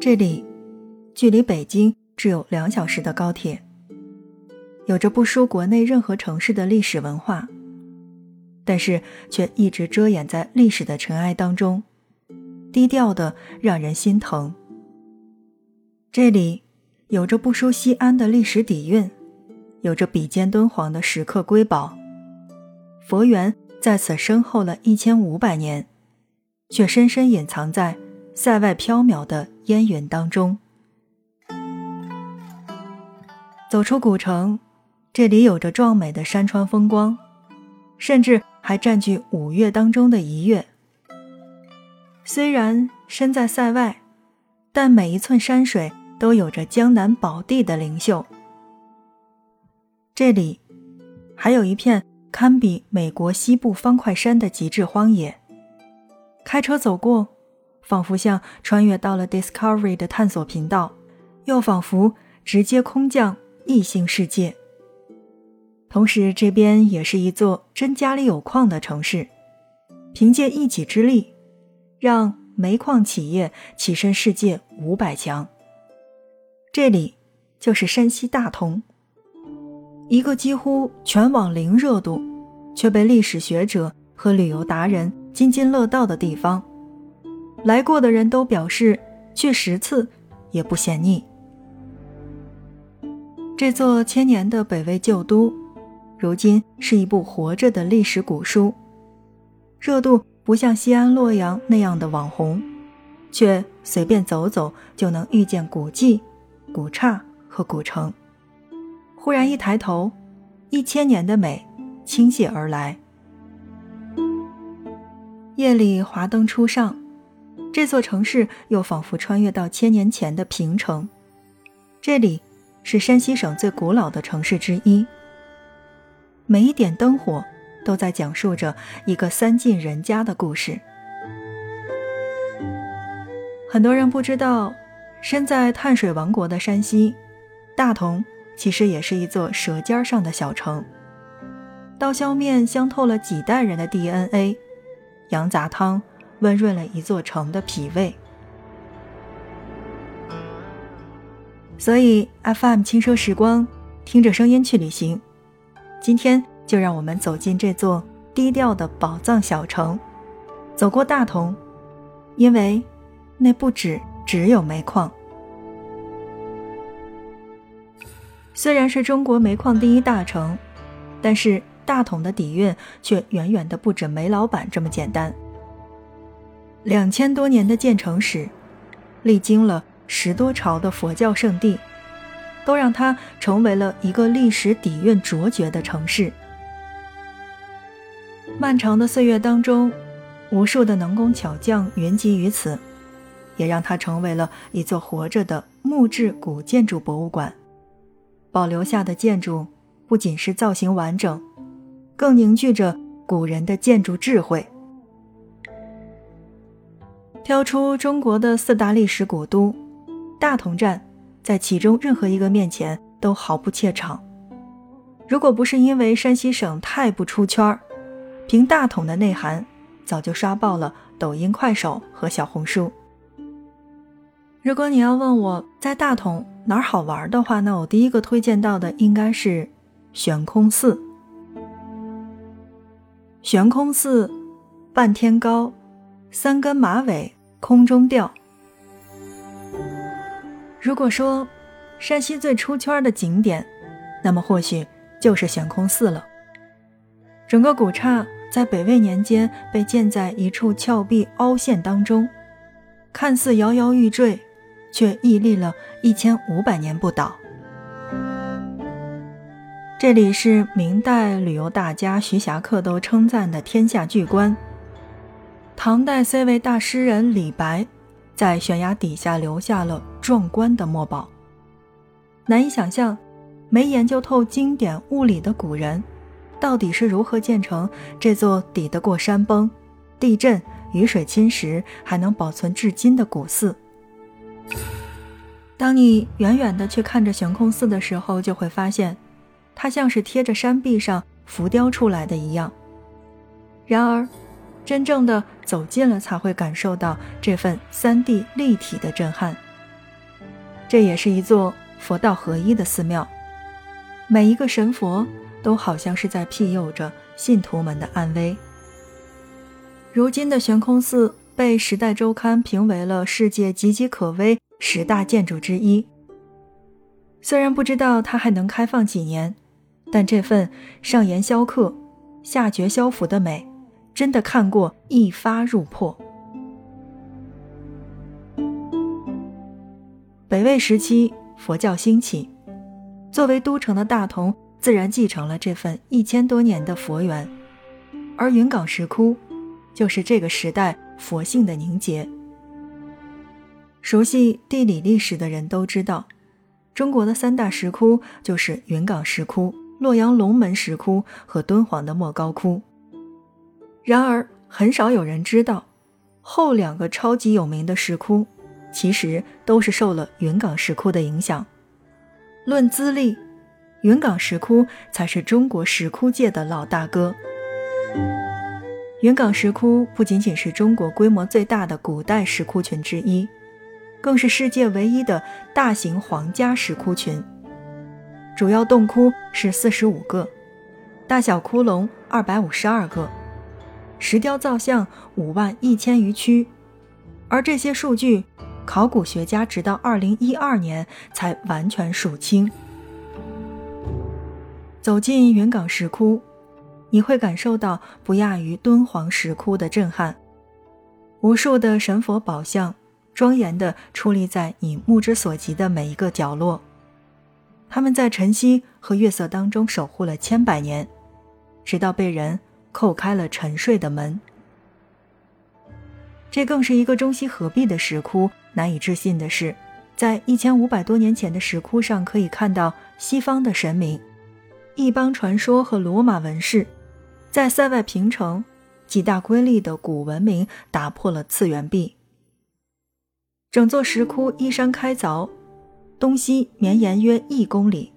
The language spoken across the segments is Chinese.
这里距离北京只有两小时的高铁，有着不输国内任何城市的历史文化，但是却一直遮掩在历史的尘埃当中，低调的让人心疼。这里有着不输西安的历史底蕴，有着比肩敦煌的石刻瑰宝，佛缘在此深厚了一千五百年，却深深隐藏在。塞外缥缈的烟云当中，走出古城，这里有着壮美的山川风光，甚至还占据五岳当中的一岳。虽然身在塞外，但每一寸山水都有着江南宝地的灵秀。这里还有一片堪比美国西部方块山的极致荒野，开车走过。仿佛像穿越到了 Discovery 的探索频道，又仿佛直接空降异星世界。同时，这边也是一座真家里有矿的城市，凭借一己之力，让煤矿企业跻身世界五百强。这里就是山西大同，一个几乎全网零热度，却被历史学者和旅游达人津津乐道的地方。来过的人都表示，去十次也不嫌腻。这座千年的北魏旧都，如今是一部活着的历史古书，热度不像西安、洛阳那样的网红，却随便走走就能遇见古迹、古刹和古城。忽然一抬头，一千年的美倾泻而来。夜里华灯初上。这座城市又仿佛穿越到千年前的平城，这里是山西省最古老的城市之一。每一点灯火都在讲述着一个三晋人家的故事。很多人不知道，身在碳水王国的山西，大同其实也是一座舌尖上的小城。刀削面香透了几代人的 DNA，羊杂汤。温润了一座城的脾胃，所以 FM 轻奢时光，听着声音去旅行。今天就让我们走进这座低调的宝藏小城，走过大同，因为那不止只有煤矿。虽然是中国煤矿第一大城，但是大同的底蕴却远远的不止煤老板这么简单。两千多年的建成史，历经了十多朝的佛教圣地，都让它成为了一个历史底蕴卓绝的城市。漫长的岁月当中，无数的能工巧匠云集于此，也让它成为了一座活着的木质古建筑博物馆。保留下的建筑不仅是造型完整，更凝聚着古人的建筑智慧。挑出中国的四大历史古都，大同站在其中任何一个面前都毫不怯场。如果不是因为山西省太不出圈儿，凭大同的内涵，早就刷爆了抖音、快手和小红书。如果你要问我在大同哪儿好玩的话，那我第一个推荐到的应该是悬空寺。悬空寺，半天高。三根马尾空中吊。如果说山西最出圈的景点，那么或许就是悬空寺了。整个古刹在北魏年间被建在一处峭壁凹陷当中，看似摇摇欲坠，却屹立了一千五百年不倒。这里是明代旅游大家徐霞客都称赞的天下巨观。唐代 C 位大诗人李白，在悬崖底下留下了壮观的墨宝。难以想象，没研究透经典物理的古人，到底是如何建成这座抵得过山崩、地震、雨水侵蚀，还能保存至今的古寺。当你远远的去看着悬空寺的时候，就会发现，它像是贴着山壁上浮雕出来的一样。然而，真正的走近了，才会感受到这份三 D 立体的震撼。这也是一座佛道合一的寺庙，每一个神佛都好像是在庇佑着信徒们的安危。如今的悬空寺被《时代周刊》评为了世界岌岌可危十大建筑之一。虽然不知道它还能开放几年，但这份上严萧客、下绝萧府的美，真的看过一发入破。北魏时期，佛教兴起，作为都城的大同自然继承了这份一千多年的佛缘，而云冈石窟。就是这个时代佛性的凝结。熟悉地理历史的人都知道，中国的三大石窟就是云冈石窟、洛阳龙门石窟和敦煌的莫高窟。然而，很少有人知道，后两个超级有名的石窟，其实都是受了云冈石窟的影响。论资历，云冈石窟才是中国石窟界的老大哥。云冈石窟不仅仅是中国规模最大的古代石窟群之一，更是世界唯一的大型皇家石窟群。主要洞窟是四十五个，大小窟窿二百五十二个，石雕造像五万一千余躯。而这些数据，考古学家直到二零一二年才完全数清。走进云冈石窟。你会感受到不亚于敦煌石窟的震撼，无数的神佛宝像庄严地矗立在你目之所及的每一个角落，他们在晨曦和月色当中守护了千百年，直到被人叩开了沉睡的门。这更是一个中西合璧的石窟。难以置信的是，在一千五百多年前的石窟上可以看到西方的神明、异邦传说和罗马纹饰。在塞外平城，几大瑰丽的古文明打破了次元壁。整座石窟依山开凿，东西绵延约一公里。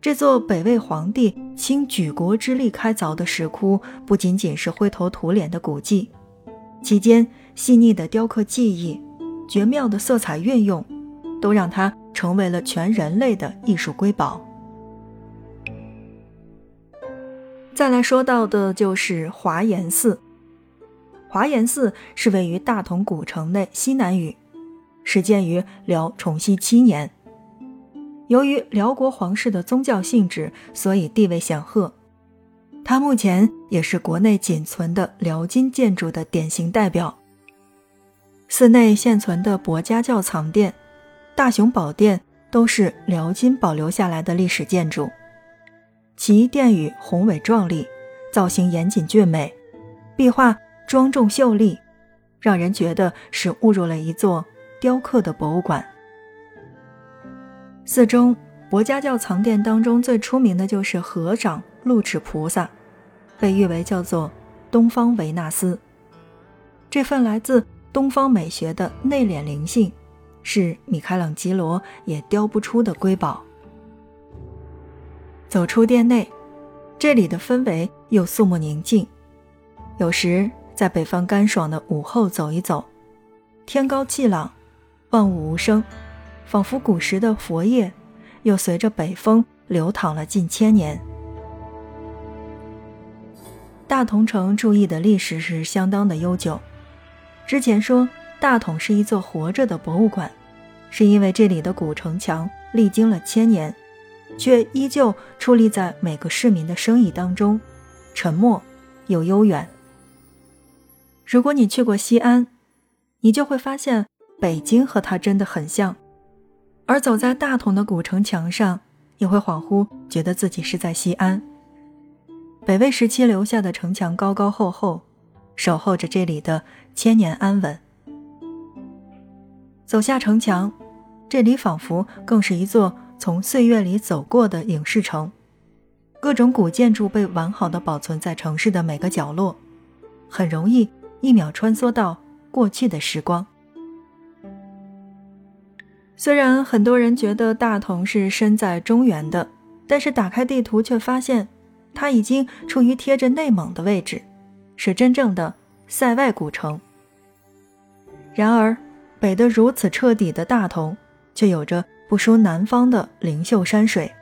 这座北魏皇帝倾举国之力开凿的石窟，不仅仅是灰头土脸的古迹，其间细腻的雕刻技艺、绝妙的色彩运用，都让它成为了全人类的艺术瑰宝。再来说到的就是华严寺。华严寺是位于大同古城内西南隅，始建于辽崇熙七年。由于辽国皇室的宗教性质，所以地位显赫。它目前也是国内仅存的辽金建筑的典型代表。寺内现存的博家教藏殿、大雄宝殿都是辽金保留下来的历史建筑。其殿宇宏伟壮丽，造型严谨俊美，壁画庄重秀丽，让人觉得是误入了一座雕刻的博物馆。寺中博家教藏殿当中最出名的就是合掌露齿菩萨，被誉为叫做东方维纳斯。这份来自东方美学的内敛灵性，是米开朗基罗也雕不出的瑰宝。走出殿内，这里的氛围又肃穆宁静。有时在北方干爽的午后走一走，天高气朗，万物无声，仿佛古时的佛业又随着北风流淌了近千年。大同城注意的历史是相当的悠久。之前说大同是一座活着的博物馆，是因为这里的古城墙历经了千年。却依旧矗立在每个市民的生意当中，沉默又悠远。如果你去过西安，你就会发现北京和它真的很像。而走在大同的古城墙上，你会恍惚觉得自己是在西安。北魏时期留下的城墙高高厚厚，守候着这里的千年安稳。走下城墙，这里仿佛更是一座。从岁月里走过的影视城，各种古建筑被完好的保存在城市的每个角落，很容易一秒穿梭到过去的时光。虽然很多人觉得大同是身在中原的，但是打开地图却发现，它已经处于贴着内蒙的位置，是真正的塞外古城。然而，北得如此彻底的大同，却有着不输南方的灵秀山水，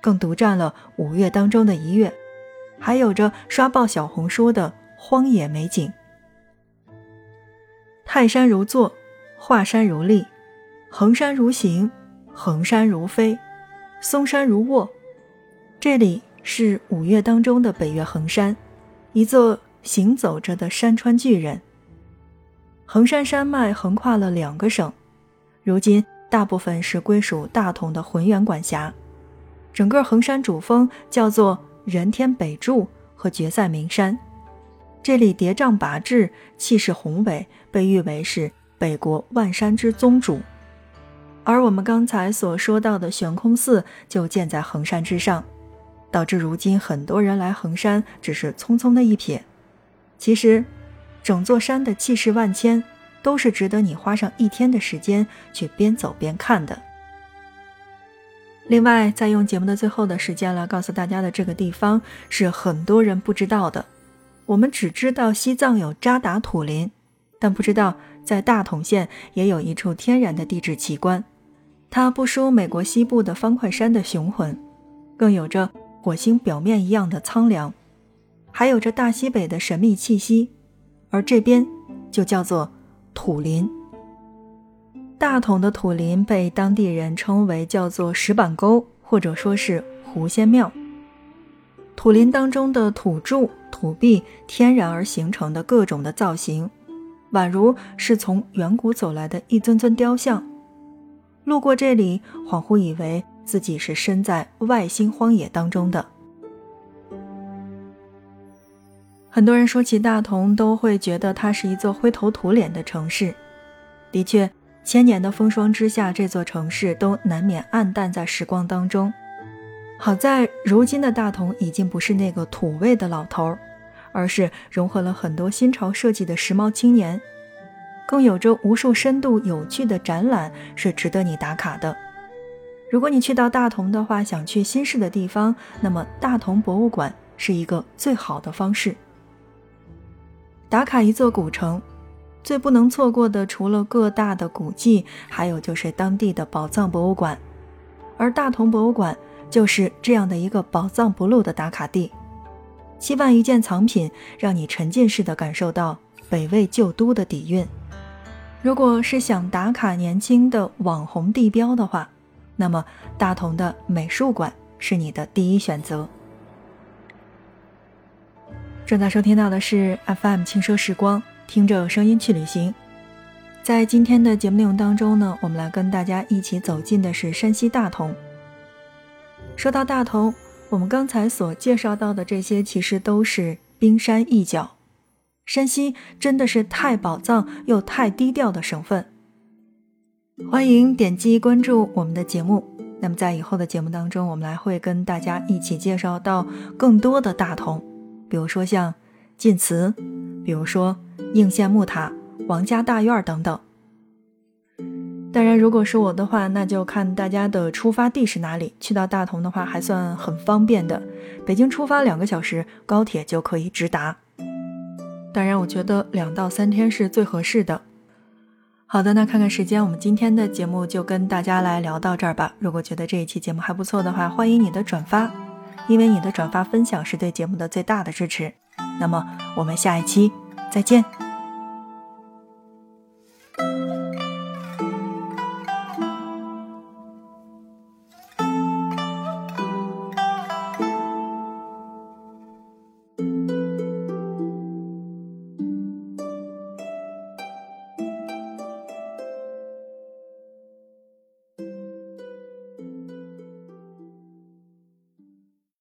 更独占了五岳当中的一岳，还有着刷爆小红书的荒野美景。泰山如坐，华山如立，衡山如行，衡山如飞，嵩山如卧。这里是五岳当中的北岳衡山，一座行走着的山川巨人。衡山山脉横跨了两个省，如今大部分是归属大同的浑源管辖。整个衡山主峰叫做人天北柱和绝塞名山，这里叠嶂拔峙，气势宏伟，被誉为是北国万山之宗主。而我们刚才所说到的悬空寺就建在衡山之上，导致如今很多人来衡山只是匆匆的一瞥，其实。整座山的气势万千，都是值得你花上一天的时间去边走边看的。另外，再用节目的最后的时间来告诉大家的这个地方是很多人不知道的。我们只知道西藏有扎达土林，但不知道在大同县也有一处天然的地质奇观。它不输美国西部的方块山的雄浑，更有着火星表面一样的苍凉，还有着大西北的神秘气息。而这边就叫做土林。大同的土林被当地人称为叫做石板沟，或者说是狐仙庙。土林当中的土柱、土壁天然而形成的各种的造型，宛如是从远古走来的一尊尊雕像。路过这里，恍惚以为自己是身在外星荒野当中的。很多人说起大同，都会觉得它是一座灰头土脸的城市。的确，千年的风霜之下，这座城市都难免暗淡在时光当中。好在如今的大同已经不是那个土味的老头，而是融合了很多新潮设计的时髦青年，更有着无数深度有趣的展览，是值得你打卡的。如果你去到大同的话，想去新式的地方，那么大同博物馆是一个最好的方式。打卡一座古城，最不能错过的除了各大的古迹，还有就是当地的宝藏博物馆。而大同博物馆就是这样的一个宝藏不露的打卡地。七万余件藏品，让你沉浸式的感受到北魏旧都的底蕴。如果是想打卡年轻的网红地标的话，那么大同的美术馆是你的第一选择。正在收听到的是 FM 轻奢时光，听着声音去旅行。在今天的节目内容当中呢，我们来跟大家一起走进的是山西大同。说到大同，我们刚才所介绍到的这些，其实都是冰山一角。山西真的是太宝藏又太低调的省份。欢迎点击关注我们的节目。那么在以后的节目当中，我们来会跟大家一起介绍到更多的大同。比如说像晋祠，比如说应县木塔、王家大院等等。当然，如果是我的话，那就看大家的出发地是哪里。去到大同的话，还算很方便的，北京出发两个小时，高铁就可以直达。当然，我觉得两到三天是最合适的。好的，那看看时间，我们今天的节目就跟大家来聊到这儿吧。如果觉得这一期节目还不错的话，欢迎你的转发。因为你的转发分享是对节目的最大的支持，那么我们下一期再见。